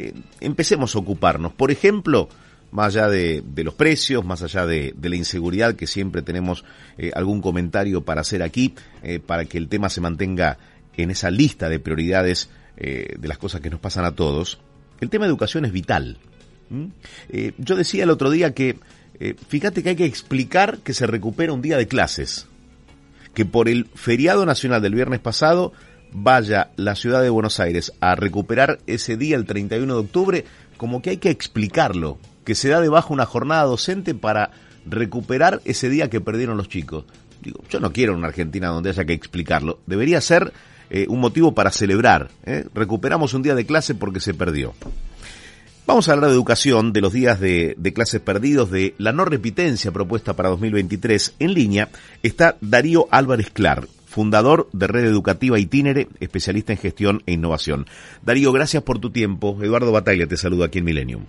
Eh, empecemos a ocuparnos. Por ejemplo, más allá de, los precios, más allá de, la inseguridad, que siempre tenemos eh, algún comentario para hacer aquí, eh, para que el tema se mantenga en esa lista de prioridades de las cosas que nos pasan a todos, el tema de educación es vital. yo decía el otro día que, fíjate que hay que explicar que se recupera un día de clases, que por el feriado nacional del viernes pasado vaya la ciudad de Buenos Aires a recuperar ese día, el 31 de octubre, como que hay que explicarlo, que se da debajo una jornada docente para recuperar ese día que perdieron los chicos. Digo, yo no quiero una Argentina donde haya que explicarlo. Debería ser eh, un motivo para celebrar. ¿eh? Recuperamos un día de clase porque se perdió. Vamos a hablar de educación, de los días de, de, clases perdidos, de la no repitencia propuesta para 2023. En línea está Darío Álvarez Clar, fundador de Red Educativa Itinere, especialista en gestión e innovación. Darío, gracias por tu tiempo. Eduardo Batalla te saluda aquí en Millennium.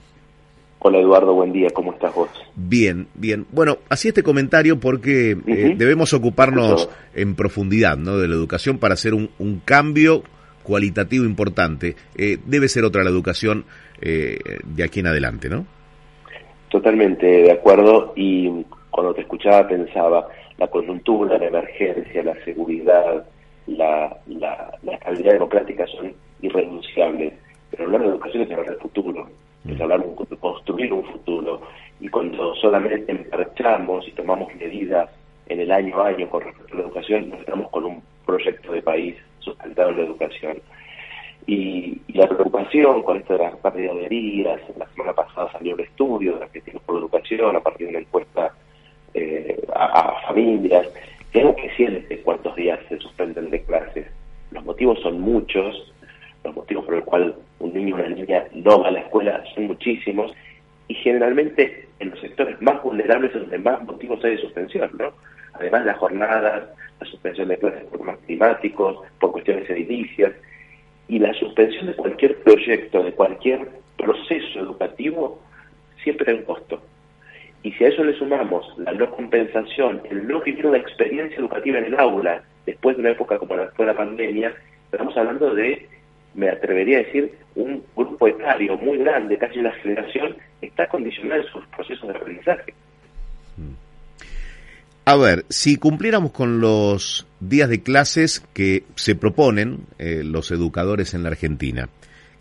Hola Eduardo, buen día, ¿cómo estás vos? Bien, bien. Bueno, así este comentario porque eh, debemos ocuparnos en profundidad ¿no? de la educación para hacer un, cambio cualitativo importante. Eh, debe ser otra la educación eh, de aquí en adelante, ¿no? Totalmente de acuerdo y cuando te escuchaba pensaba, la coyuntura, la emergencia, la seguridad, la, la, estabilidad democrática son irrenunciables. Pero hablar de educación es hablar del futuro, es mm. hablar de construir un futuro. Y cuando solamente emparchamos y tomamos medidas en el año a año con respecto a la educación, nos estamos con un proyecto de país sustentado en la educación. Y, la preocupación con esto de las pérdida de heridas, la semana pasada salió el estudio de la gestión por educación a partir de una encuesta eh, a, familias. Tengo que decir cuántos días se suspenden de clases. Los motivos son muchos, los motivos por los cuales un niño o una niña no va a la escuela son muchísimos y generalmente en los sectores más vulnerables es donde más motivos hay de suspensión, ¿no? Además las jornadas, la suspensión de clases por temas climáticos, por cuestiones edilicias y la suspensión de cualquier proyecto, de cualquier proceso educativo, siempre hay un costo. Y si a eso le sumamos la no compensación, el no vivir una experiencia educativa en el aula, después de una época como la fue la pandemia, estamos hablando de, me atrevería a decir, un grupo etario muy grande, casi una generación, está condicionado en sus procesos de aprendizaje. A ver, si cumpliéramos con los días de clases que se proponen eh, los educadores en la Argentina,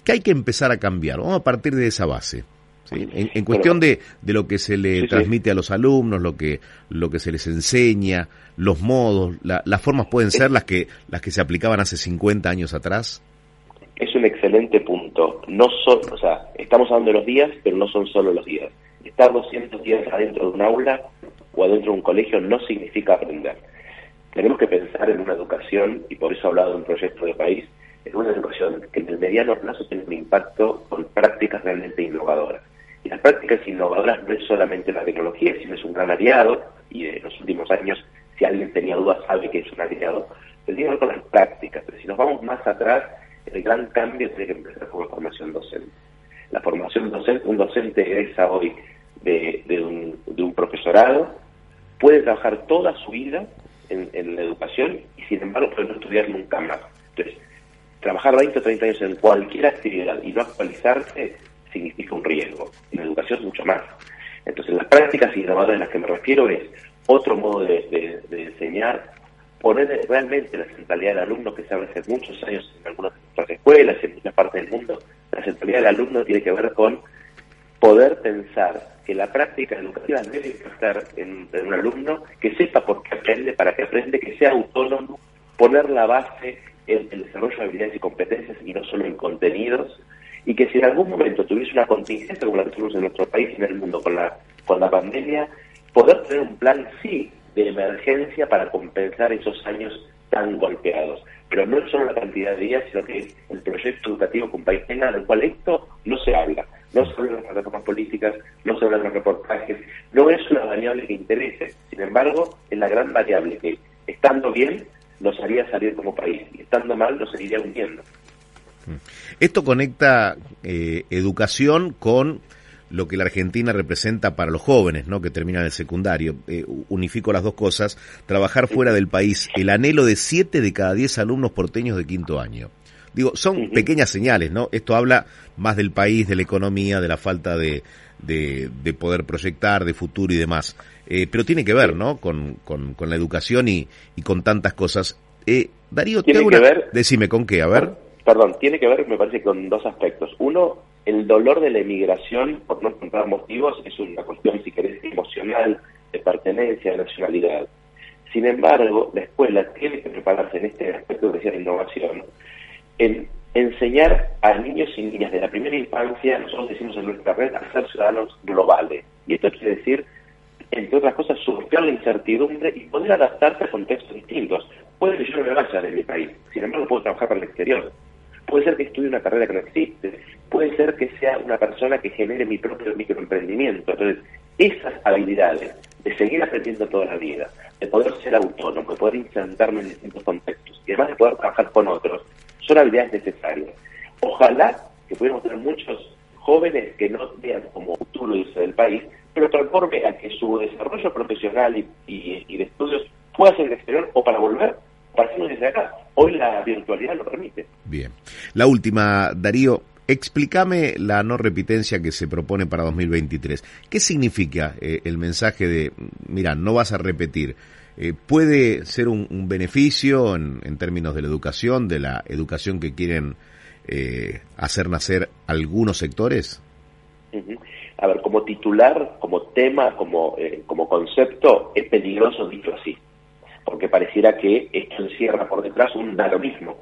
¿qué hay que empezar a cambiar? Vamos a partir de esa base. En, cuestión de, de, lo que se le transmite a los alumnos, lo que, lo que se les enseña, los modos, las formas pueden ser las que, las que se aplicaban hace 50 años atrás. Es un excelente punto. No son, o sea, estamos hablando de los días, pero no son solo los días. Estar 200 días adentro de un aula o adentro de un colegio no significa aprender. Tenemos que pensar en una educación, y por eso he hablado de un proyecto de país, en una educación que en el mediano plazo tiene un impacto con prácticas realmente innovadoras las prácticas innovadoras no es solamente la tecnología, sino es un gran aliado, y en los últimos años, si alguien tenía dudas, sabe que es un aliado, pero tiene que ver con las prácticas. Pero si nos vamos más atrás, el gran cambio tiene que empezar con la formación docente. La formación docente, un docente egresa hoy de, de, un, de un profesorado, puede trabajar toda su vida en, en, la educación y sin embargo puede no estudiar nunca más. Entonces, trabajar 20 o 30 años en cualquier actividad y no actualizarse significa un riesgo. En educación mucho más. Entonces, las prácticas innovadoras a las que me refiero es otro modo de, enseñar, poner realmente la centralidad del alumno, que se habla hace muchos años en algunas de nuestras escuelas, en muchas partes del mundo, la centralidad del alumno tiene que ver con poder pensar que la práctica educativa debe estar en, un alumno que sepa por qué aprende, para qué aprende, que sea autónomo, poner la base en el desarrollo de habilidades y competencias y no solo en contenidos, y que si en algún momento tuviese una contingencia como la que tuvimos en nuestro país y en el mundo con la, con la pandemia, poder tener un plan, sí, de emergencia para compensar esos años tan golpeados. pero no es solo la cantidad de días, sino que el proyecto educativo que país tenga, del cual esto no se habla. No se habla en las plataformas políticas, no se habla en los reportajes, no es una variable que interese. Sin embargo, es la gran variable que, estando bien, nos haría salir como país y estando mal nos seguiría hundiendo. Esto conecta eh, educación con lo que la Argentina representa para los jóvenes, ¿no? Que terminan el secundario. Eh, unifico las dos cosas. Trabajar fuera del país, el anhelo de siete de cada diez alumnos porteños de quinto año. Digo, son pequeñas señales, ¿no? Esto habla más del país, de la economía, de la falta de, de, poder proyectar, de futuro y demás. Eh, pero tiene que ver, ¿no? Con, con, la educación y, y, con tantas cosas. Eh, Darío, ¿Tiene que ver? Decime, ¿con qué? A ver. Perdón, tiene que ver, me parece, con dos aspectos. Uno, el dolor de la emigración, por no encontrar motivos, es una cuestión, si querés, emocional, de pertenencia, de nacionalidad. Sin embargo, la escuela tiene que prepararse en este aspecto que decía la innovación, en enseñar a niños y niñas de la primera infancia, nosotros decimos en nuestra red, a ser ciudadanos globales. Y esto quiere decir, entre otras cosas, surfear la incertidumbre y poder adaptarse a contextos distintos. Puede que yo no me vaya de mi país, sin embargo puedo trabajar para el exterior puede ser que estudie una carrera que no existe, puede ser que sea una persona que genere mi propio microemprendimiento. Entonces, esas habilidades de seguir aprendiendo toda la vida, de poder ser autónomo, de poder insertarme en distintos contextos y además de poder trabajar con otros, son habilidades necesarias. Ojalá que pudiéramos tener muchos jóvenes que no vean como futuro del país, pero transforme a que su desarrollo profesional y, de estudios pueda ser el exterior o para volver desde acá. Hoy la virtualidad lo permite. Bien. La última, Darío, explícame la no repitencia que se propone para 2023. ¿Qué significa eh, el mensaje de, mira, no vas a repetir? Eh, ¿Puede ser un, beneficio en, términos de la educación, de la educación que quieren eh, hacer nacer algunos sectores? A ver, como titular, como tema, como, como concepto, es peligroso dicho así porque pareciera que esto encierra por detrás un da lo mismo.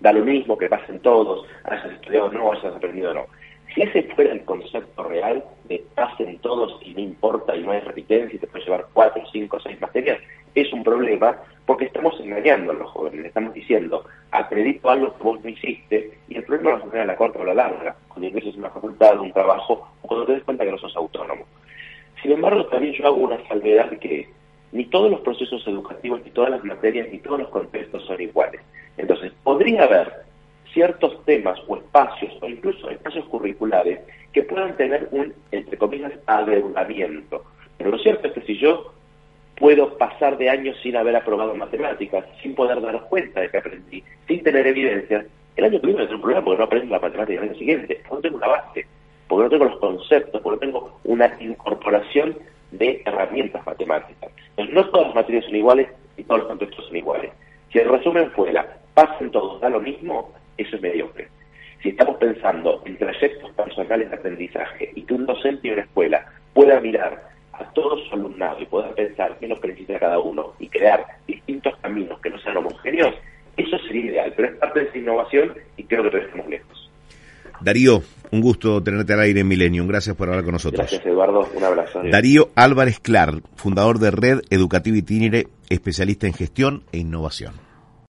Da lo mismo que pasen todos, hayas estudiado o no, hayas aprendido o no. Si ese fuera el concepto real de pasen todos y no importa y no hay repitencia y te puedes llevar cuatro, cinco, seis materias, es un problema porque estamos engañando a los jóvenes, le estamos diciendo, acredito algo que vos no hiciste y el problema no se a la corta o la larga, cuando ingreses en una facultad, un trabajo o cuando te des cuenta que no sos autónomo. Sin embargo, también yo hago una salvedad que ni todos los procesos educativos, ni todas las materias, ni todos los contextos son iguales. Entonces, podría haber ciertos temas o espacios, o incluso espacios curriculares, que puedan tener un, entre comillas, adeudamiento. Pero lo cierto es que si yo puedo pasar de años sin haber aprobado matemáticas, sin poder dar cuenta de que aprendí, sin tener evidencias, el año que viene un problema porque no aprendo la matemática el año siguiente, porque no tengo una base, porque no tengo los conceptos, porque no tengo una incorporación de herramientas matemáticas. Entonces, no todas las materias son iguales y todos los contextos son iguales. Si el resumen fuera, pasen todos, da lo mismo, eso es mediocre. Si estamos pensando en trayectos personales de aprendizaje y que un docente de una escuela pueda mirar a todo su alumnado y pueda pensar qué es lo que cada uno y crear distintos caminos que no sean homogéneos, eso sería ideal, pero es parte de esa innovación y creo que todavía estamos lejos. Darío, un gusto tenerte al aire en Millennium. Gracias por hablar con nosotros. Gracias, Eduardo. Un abrazo. Darío Álvarez Clar, fundador de Red Educativa Itinere, especialista en gestión e innovación.